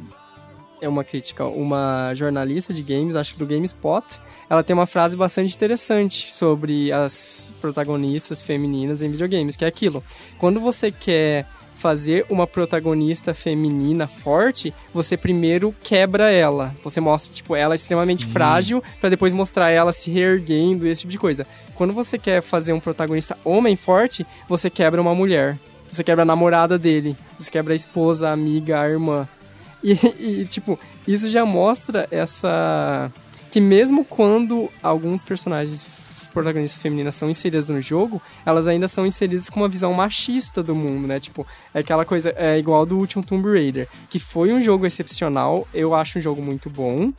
É uma crítica, uma jornalista de games, acho que do GameSpot, ela tem uma frase bastante interessante sobre as protagonistas femininas em videogames, que é aquilo. Quando você quer fazer uma protagonista feminina forte, você primeiro quebra ela. Você mostra, tipo, ela é extremamente Sim. frágil, pra depois mostrar ela se reerguendo, esse tipo de coisa. Quando você quer fazer um protagonista homem forte, você quebra uma mulher. Você quebra a namorada dele. Você quebra a esposa, a amiga, a irmã. E, e, tipo, isso já mostra essa. Que mesmo quando alguns personagens protagonistas femininas são inseridas no jogo, elas ainda são inseridas com uma visão machista do mundo, né? Tipo, é aquela coisa, é igual do último Tomb Raider, que foi um jogo excepcional, eu acho um jogo muito bom.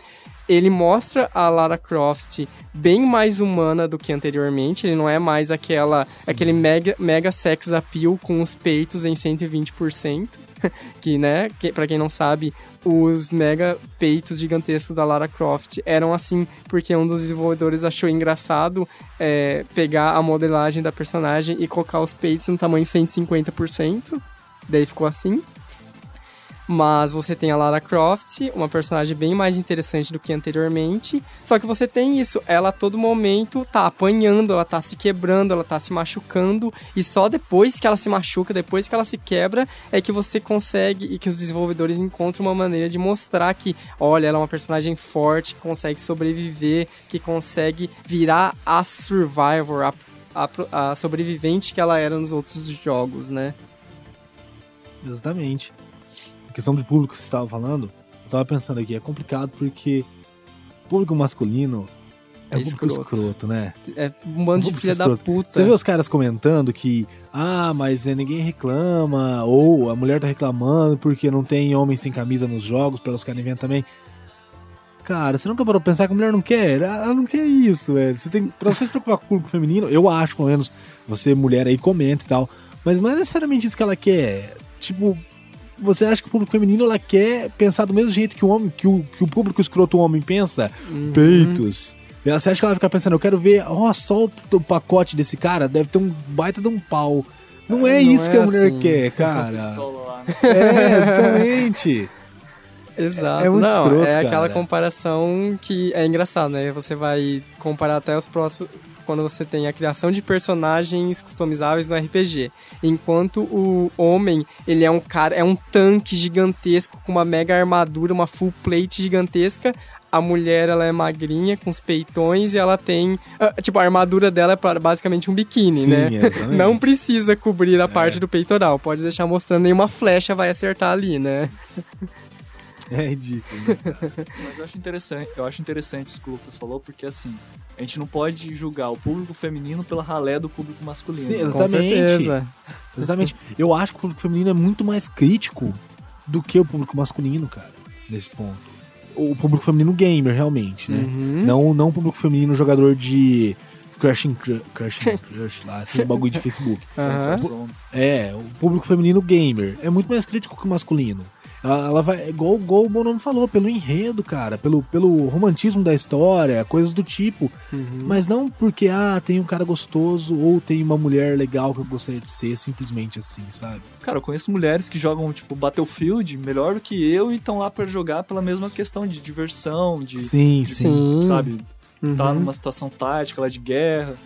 Ele mostra a Lara Croft bem mais humana do que anteriormente, ele não é mais aquela aquele mega, mega sex appeal com os peitos em 120%, que, né, que, pra quem não sabe, os mega peitos gigantescos da Lara Croft eram assim porque um dos desenvolvedores achou engraçado é, pegar a modelagem da personagem e colocar os peitos no tamanho 150%. Daí ficou assim. Mas você tem a Lara Croft, uma personagem bem mais interessante do que anteriormente. Só que você tem isso, ela a todo momento tá apanhando, ela tá se quebrando, ela tá se machucando. E só depois que ela se machuca, depois que ela se quebra, é que você consegue e que os desenvolvedores encontram uma maneira de mostrar que, olha, ela é uma personagem forte, que consegue sobreviver, que consegue virar a survivor, a, a, a sobrevivente que ela era nos outros jogos, né? Exatamente. Questão do público que você estava falando, eu tava pensando aqui, é complicado porque o público masculino é, É um público escroto. escroto, né? É um bando de filha da escroto. puta. Você vê os caras comentando que, ah, mas é, ninguém reclama, ou a mulher tá reclamando porque não tem homem sem camisa nos jogos, pra os caras verem também. Cara, você nunca parou pra pensar que a mulher não quer? Ela não quer isso, velho. Você tem, pra você se preocupar com o público feminino, eu acho, pelo menos, você mulher aí comenta e tal, mas não é necessariamente isso que ela quer. Tipo, você acha que o público feminino ela quer pensar do mesmo jeito que o homem, que o, que o público escroto homem pensa? Uhum. Peitos. Você acha que ela vai ficar pensando, eu quero ver, ó, só o, pacote desse cara, deve ter um baita de um pau. Não é Não isso é que a mulher assim. quer, cara. Né? é, exatamente. Exato. É- é muito Não, escroto, é aquela cara. comparação que é engraçado, né? Você vai comparar até os próximos quando você tem a criação de personagens customizáveis no RPG. Enquanto o homem, ele é um cara, é um tanque gigantesco com uma mega armadura, uma full plate gigantesca. A mulher, ela é magrinha, com os peitões, e ela tem... ah, Tipo, a armadura dela é basicamente um biquíni, Sim, né? exatamente. Não precisa cobrir a parte do peitoral. Pode deixar mostrando, nenhuma flecha vai acertar ali, né? É ridículo. Mas eu acho interessante, eu acho interessante isso que o Lucas falou, porque assim, a gente não pode julgar o público feminino pela ralé do público masculino. Sim, né? Exatamente. certeza. Exatamente. Eu acho que o público feminino é muito mais crítico do que o público masculino, cara, nesse ponto. O público feminino gamer, realmente, né? Uhum. Não, não o público feminino jogador de Crushing, Cru- Crushing Crush lá, esses bagulho de Facebook. Homens. É, o público feminino gamer é muito mais crítico que o masculino. Ela, vai, igual, igual o Bonome falou, pelo enredo, cara, pelo, pelo romantismo da história, coisas do tipo. Uhum. Mas não porque, ah, tem um cara gostoso ou tem uma mulher legal que eu gostaria de ser, simplesmente assim, sabe? Cara, eu conheço mulheres que jogam, tipo, Battlefield melhor do que eu e estão lá pra jogar pela mesma questão de diversão, de, Sim, de, sim. Sabe, Uhum. tá numa situação tática lá de guerra.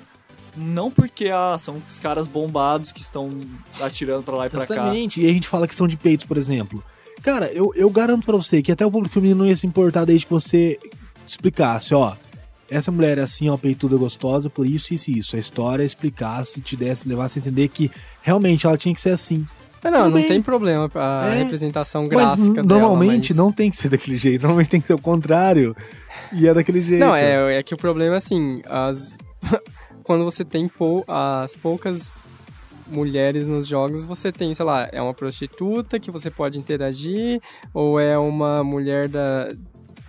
Não porque, ah, são os caras bombados que estão atirando pra lá e pra cá. Exatamente. E aí a gente fala questão de peitos, por exemplo. Cara, eu, eu garanto pra você que até o público feminino não ia se importar desde que você explicasse, ó. Essa mulher é assim, ó, peituda gostosa, por isso, isso e isso. A história explicasse, te desse, levasse a entender que realmente ela tinha que ser assim. É, não, Tudo não tem problema a É, representação Mas gráfica n- dela, normalmente mas- não tem que ser daquele jeito, normalmente tem que ser o contrário. E é daquele jeito. Não, é, é que o problema é assim, as... quando você tem pou... as poucas mulheres nos jogos, você tem, sei lá, é uma prostituta que você pode interagir, ou é uma mulher da.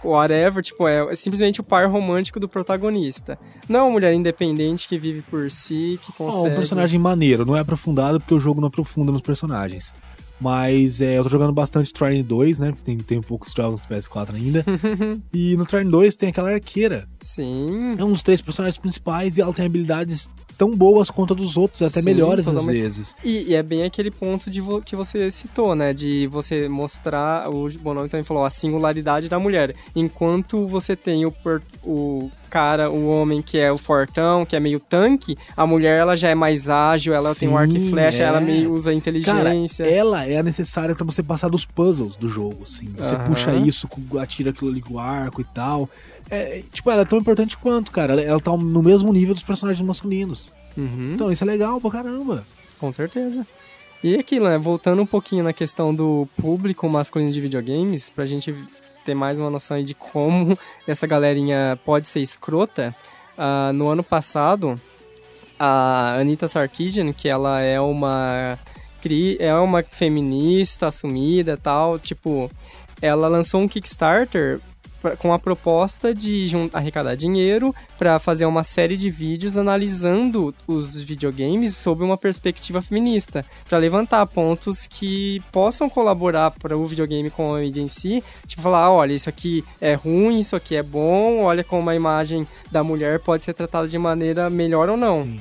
Whatever, tipo, é simplesmente o par romântico do protagonista. Não é uma mulher independente que vive por si, que consegue. um personagem maneiro, não é aprofundado porque o jogo não aprofunda nos personagens. Mas é, eu tô jogando bastante Trine 2, né? Tem, tem poucos jogos do PS4 ainda. e no Trine 2 tem aquela arqueira. Sim. É um dos três personagens principais e ela tem habilidades tão boas quanto a dos outros, até Sim, melhores às totalmente. vezes. E, e é bem aquele ponto de vo- que você citou, né? De você mostrar, o Bonomi também falou, a singularidade da mulher. Enquanto você tem o, o cara, o homem que é o fortão, que é meio tanque, a mulher ela já é mais ágil, ela tem um arco e Sim, flecha, é. ela meio usa Cara, inteligência. ela é a necessária pra você passar dos puzzles do jogo, assim. Você puxa isso, atira aquilo ali com o arco e tal. É, tipo, ela é tão importante quanto, cara. Ela, ela tá no mesmo nível dos personagens masculinos. Uhum. Então, isso é legal pra caramba. Com certeza. E aquilo, né? Voltando um pouquinho na questão do público masculino de videogames, pra gente ter mais uma noção aí de como essa galerinha pode ser escrota, ah, no ano passado, a Anita Sarkeesian, que ela é uma é uma feminista assumida e tal, tipo, ela lançou um Kickstarter pra- com a proposta de arrecadar dinheiro para fazer uma série de vídeos analisando os videogames sob uma perspectiva feminista, para levantar pontos que possam colaborar para o videogame com a mídia em si, tipo falar, "Ah, olha, isso aqui é ruim, isso aqui é bom, olha como a imagem da mulher pode ser tratada de maneira melhor ou não. Sim.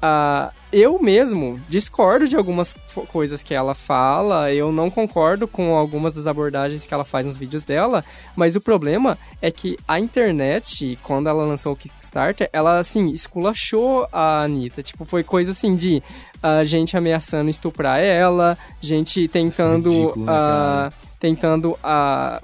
Ah, eu mesmo discordo de algumas coisas que ela fala, eu não concordo com algumas das abordagens que ela faz nos vídeos dela, mas o problema é que a internet, quando ela lançou o Kickstarter, ela, assim, esculachou a Anitta. Tipo, foi coisa assim de ah, gente ameaçando estuprar ela, gente tentando. ridículo, ah, tentando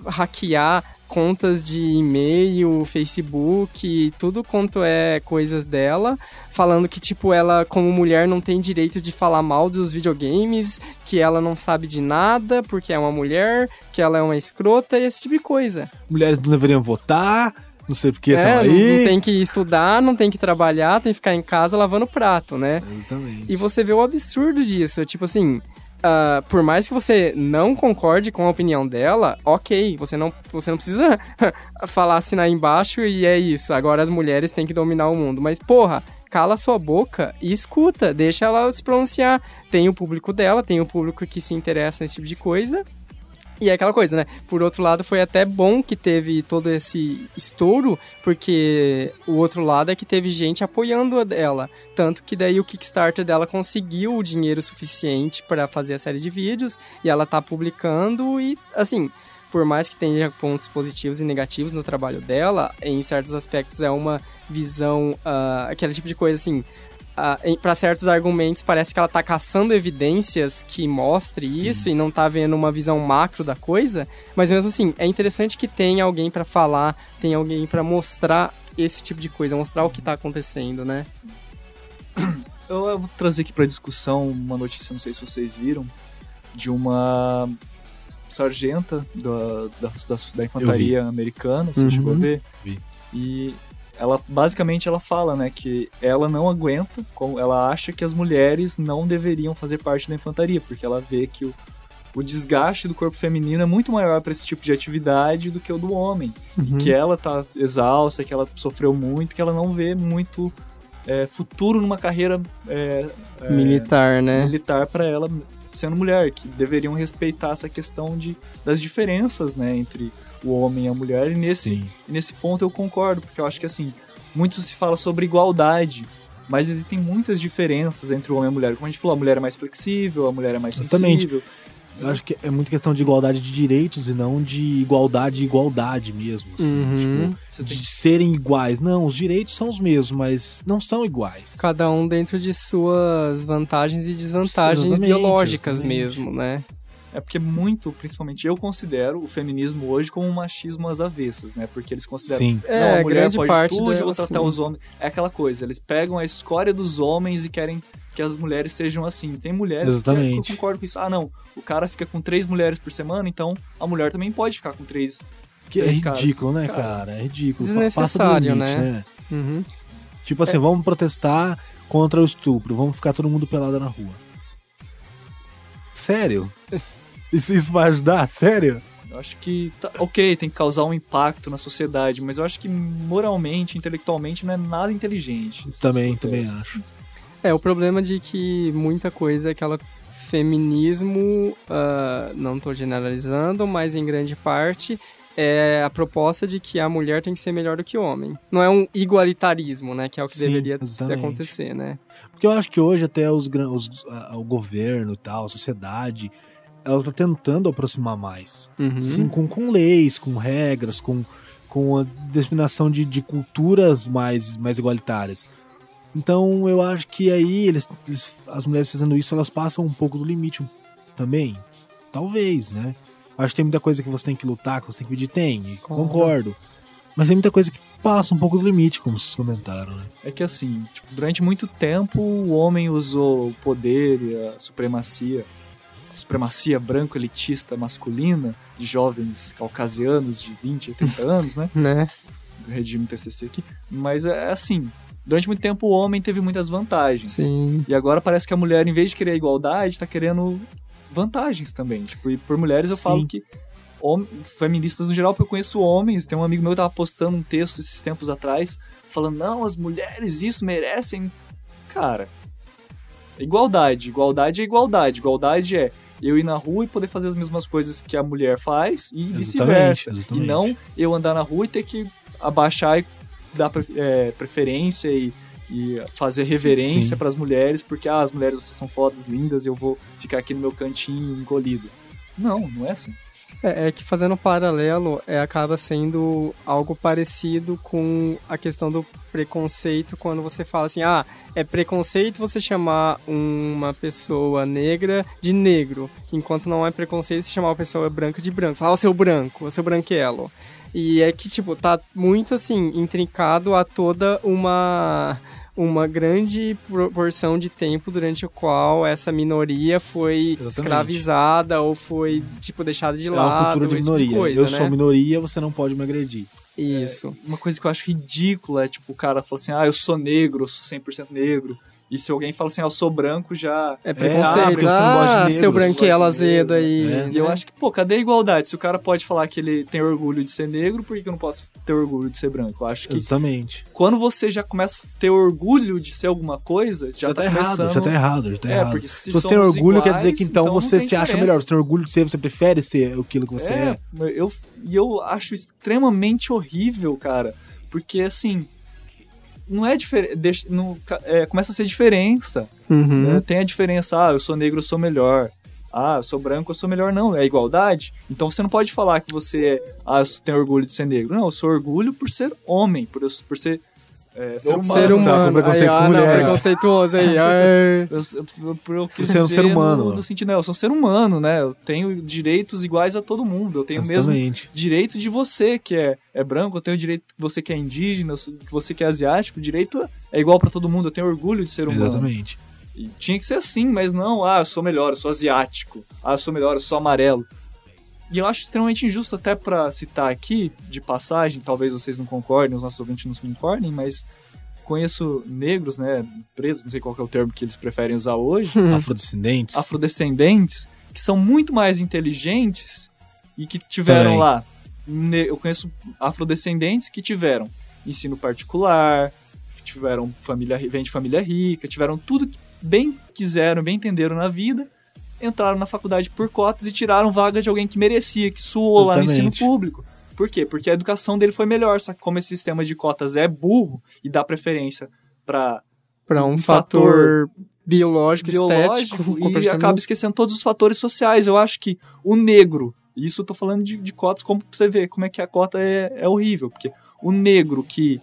hackear contas de e-mail, Facebook, tudo quanto é coisas dela, falando que, tipo, ela, como mulher, não tem direito de falar mal dos videogames, que ela não sabe de nada porque é uma mulher, que ela é uma escrota e esse tipo de coisa. Mulheres não deveriam votar, não sei porque É, aí. não tem que estudar, não tem que trabalhar, tem que ficar em casa lavando prato, né? Exatamente. E você vê o absurdo disso. Tipo assim, ah, por mais que você não concorde com a opinião dela, ok, você não, você não precisa falar assinar embaixo e é isso. Agora as mulheres têm que dominar o mundo. Mas, porra, cala sua boca e escuta, deixa ela se pronunciar. Tem o público dela, tem o público que se interessa nesse tipo de coisa. E é aquela coisa, né? Por outro lado, foi até bom que teve todo esse estouro, porque o outro lado é que teve gente apoiando ela. Tanto que daí o Kickstarter dela conseguiu o dinheiro suficiente para fazer a série de vídeos, e ela tá publicando, e assim. Por mais que tenha pontos positivos e negativos no trabalho dela, em certos aspectos é uma visão, ah, aquele tipo de coisa assim, para certos argumentos parece que ela tá caçando evidências que mostre Sim. isso e não tá vendo uma visão macro da coisa, mas mesmo assim, é interessante que tenha alguém para falar, tem alguém para mostrar esse tipo de coisa, mostrar o que tá acontecendo, né? Eu, vou trazer aqui pra discussão uma notícia, não sei se vocês viram, de uma sargenta da, da, da, da infantaria americana, você Uhum. chegou a ver? Vi. E ela, basicamente, ela fala, né, que ela não aguenta, como ela acha que as mulheres não deveriam fazer parte da infantaria, porque ela vê que o, o desgaste do corpo feminino é muito maior para esse tipo de atividade do que o do homem Uhum. que ela tá exausta, que ela sofreu muito, que ela não vê muito é, futuro numa carreira é, é, Militar, né? militar para ela sendo mulher, que deveriam respeitar essa questão de, das diferenças, né, entre o homem e a mulher. E nesse, Sim. nesse ponto eu concordo, porque eu acho que assim, muito se fala sobre igualdade, mas existem muitas diferenças entre o homem e a mulher. Como a gente falou, a mulher é mais flexível, a mulher é mais Exatamente. sensível. Eu acho que é muito questão de igualdade de direitos e não de igualdade e igualdade mesmo. assim. Uhum. Tipo, de serem iguais. Não, os direitos são os mesmos, mas não são iguais. Cada um dentro de suas vantagens e desvantagens Exatamente, biológicas exatamente. mesmo, né? É porque muito, principalmente eu considero o feminismo hoje como um machismo às avessas, né? Porque eles consideram Sim. não, É, a mulher grande pode parte tudo, eu vou tratar sim. os homens. É aquela coisa, eles pegam a escória dos homens e querem que as mulheres sejam assim. Tem mulheres Exatamente. que eu concordo com isso. Ah, não, o cara fica com três mulheres por semana, então a mulher também pode ficar com três. Que é Três caras. ridículo, né, Cara, cara? É ridículo. desnecessário, limite, né? Uhum. Tipo assim, vamos protestar contra o estupro, vamos ficar todo mundo pelado na rua. Sério? Isso, isso vai ajudar? Sério? Eu acho que, tá, ok, tem que causar um impacto na sociedade, mas eu acho que moralmente, intelectualmente, não é nada inteligente. Também, protestos. também acho. É, o problema de que muita coisa é aquela feminismo, ah, não tô generalizando, mas em grande parte é a proposta de que a mulher tem que ser melhor do que o homem. Não é um igualitarismo, né, que é o que Sim, deveria exatamente. acontecer, né? Porque eu acho que hoje até os, os- a- o governo e tal, a sociedade, ela tá tentando aproximar mais. Uhum. Sim, com, com leis, com regras, com, com a disseminação de, de culturas mais, mais igualitárias. Então eu acho que aí eles, eles- as mulheres fazendo isso, elas passam um pouco do limite também. Talvez, né? Acho que tem muita coisa que você tem que lutar, que você tem que pedir. Tem, Concordo. concordo. Mas tem muita coisa que passa um pouco do limite, como vocês comentaram, né? É que assim, tipo, durante muito tempo o homem usou o poder e a supremacia, supremacia branco elitista masculina de jovens caucasianos de 20 a 30 anos, né? Né? Do regime TCC aqui. Mas é assim, durante muito tempo o homem teve muitas vantagens. Sim. E agora parece que a mulher, em vez de querer a igualdade, tá querendo vantagens também. Tipo, e por mulheres eu Sim. falo que hom- feministas no geral, porque eu conheço homens, tem um amigo meu que tava postando um texto esses tempos atrás, falando, não, as mulheres isso merecem. Cara, igualdade. Igualdade é igualdade. Igualdade é eu ir na rua e poder fazer as mesmas coisas que a mulher faz e vice-versa. E não eu andar na rua e ter que abaixar e dar é, preferência e, e fazer reverência para as mulheres, porque ah, as mulheres vocês são fodas, lindas, eu vou ficar aqui no meu cantinho encolhido. Não, não é assim. É, é que fazendo um paralelo, é, acaba sendo algo parecido com a questão do preconceito quando você fala assim, ah, é preconceito você chamar uma pessoa negra de negro, enquanto não é preconceito chamar uma pessoa branca de branco. Falar o seu branco, o seu branquelo. E é que, tipo, tá muito, assim, intrincado a toda uma uma grande proporção de tempo durante o qual essa minoria foi Exatamente. escravizada ou foi, tipo, deixada de É lado. uma cultura de tipo minoria. coisa, eu né? sou minoria, você não pode me agredir. Isso. Uma coisa que eu acho ridícula é tipo o cara fala assim: "Ah, eu sou negro, eu sou 100% negro". E se alguém fala assim: "Ah, eu sou branco", já É ah, preconceito. porque você não gosta de Ah, negros, seu de azedo negro, aí. né? E eu né? acho que, pô, cadê a igualdade? Se o cara pode falar que ele tem orgulho de ser negro, por que eu não posso ter orgulho de ser branco? Eu acho que Exatamente. quando você já começa a ter orgulho de ser alguma coisa, já, Já, tá, tá, errado, começando... já tá errado, já tá é, errado. porque se, Se você tem orgulho, quer iguais, dizer que então, não você se acha diferença. melhor. Você tem orgulho de ser, você prefere ser aquilo que você é. É, eu, e eu acho extremamente horrível, cara. Porque, assim, não é diferente. começa a ser diferença. Uhum. né? Tem a diferença, ah, eu sou negro, eu sou melhor. Ah, eu sou branco, eu sou melhor. Não, é igualdade. Então você não pode falar que você é, ah, eu tenho orgulho de ser negro. Não, eu sou orgulho por ser homem, por, por ser é, ser humano. Ser Você tá com humano. preconceito aí, com ah, não, mulheres. preconceituoso aí. ai. Eu, eu, eu, eu quis Você é um ser humano. No, no sentido, não, eu sou um ser humano, né? Eu tenho direitos iguais a todo mundo. Eu tenho o mesmo direito de você que é, é branco, eu tenho o direito que você que é indígena, você que é asiático, o direito é igual pra todo mundo, eu tenho orgulho de ser humano. Exatamente. E tinha que ser assim, mas não, ah, eu sou melhor, eu sou asiático, ah, eu sou melhor, eu sou amarelo. E eu acho extremamente injusto até pra citar aqui, de passagem, talvez vocês não concordem, os nossos ouvintes não concordem, mas conheço negros, né, pretos, não sei qual é o termo que eles preferem usar hoje. Afrodescendentes. afrodescendentes que são muito mais inteligentes e que tiveram Também. lá. Eu conheço afrodescendentes que tiveram ensino particular, tiveram família, vem de família rica, tiveram tudo que bem quiseram, bem entenderam na vida, entraram na faculdade por cotas e tiraram vaga de alguém que merecia, que suou lá no ensino público. Por quê? Porque a educação dele foi melhor, só que como esse sistema de cotas é burro e dá preferência para Pra um Um fator biológico, biológico estético. e acaba esquecendo todos os fatores sociais. Eu acho que o negro, isso eu tô falando de, de cotas, como pra você ver como é que a cota é, é horrível, porque o negro que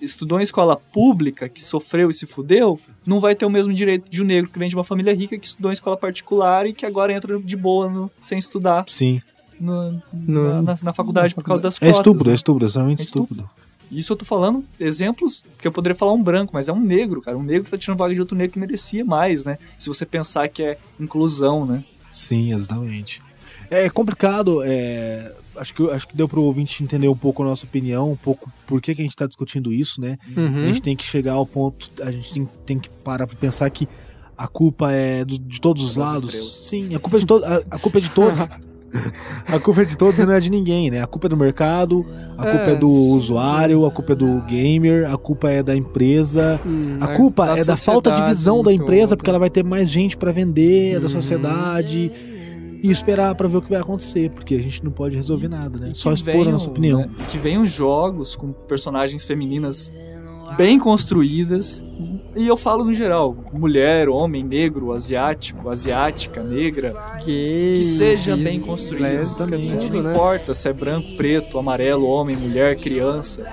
estudou em escola pública, que sofreu e se fudeu, não vai ter o mesmo direito de um negro que vem de uma família rica, que estudou em escola particular e que agora entra de boa no- sem estudar Sim. no- No- na, na- na faculdade por causa das É cotas. estúpido, é né? estúpido, é extremamente É estúpido. estúpido. Isso eu tô falando exemplos que eu poderia falar um branco, mas é um negro, cara. Um negro que tá tirando vaga de outro negro que merecia mais, né? Se você pensar que é inclusão, né? Sim, exatamente. É complicado, é, acho, que, acho que deu pro ouvinte entender um pouco a nossa opinião, um pouco por que, que a gente tá discutindo isso, né? A Uhum. gente tem que chegar ao ponto, a gente tem, tem que parar pra pensar que a culpa é do- de todos os lados. Sim, a culpa é de todos. A, a culpa é de todos. a culpa é de todos e não é de ninguém, né? A culpa é do mercado, a culpa é, É, do usuário, a culpa é do gamer, a culpa é da empresa. Hum, A culpa da é da falta de visão da em empresa, todo. porque ela vai ter mais gente pra vender, é da Uhum. sociedade. E esperar pra ver o que vai acontecer, porque a gente não pode resolver nada, né? Só que expor a venham, nossa opinião. né, que venham jogos com personagens femininas bem construídas. E eu falo no geral: mulher, homem, negro, asiático, asiática, negra. Gay, Que seja bem construído. lésbica, Exatamente. tudo, não né? importa se é branco, preto, amarelo, homem, mulher, criança.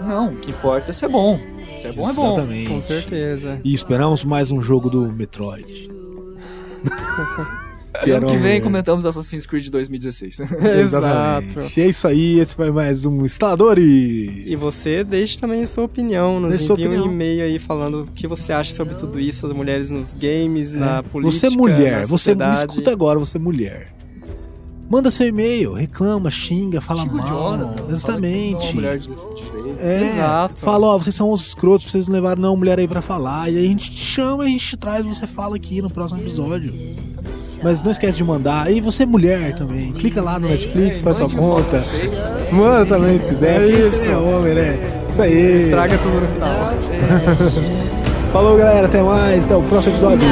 Não, o que importa é ser bom. Se é bom, é bom. Exatamente. Com certeza. E esperamos mais um jogo do Metroid. E ano que vem Quero- comentamos Assassin's Creed 2016. Exato. É isso aí, esse foi mais um Instaladores. E você deixe também a sua opinião, nos Deixe envie um e-mail aí falando o que você acha sobre tudo isso, as mulheres nos games, na política, Você é mulher, na você me sociedade. escuta agora, você é mulher. Manda seu e-mail, reclama, xinga, fala Xinga o mal. Jonathan. fala Exatamente. que não é. É, Exato. Fala, ó, vocês são os escrotos, vocês não levaram não mulher aí pra falar. E aí a gente te chama, a gente te traz, você fala aqui no próximo episódio. Mas não esquece de mandar. E você é mulher também. Clica lá no Netflix, faz sua conta. Manda também se quiser. É isso. é homem, né? Isso aí. Estraga tudo no final. Falou, galera. Até mais. Até o próximo episódio.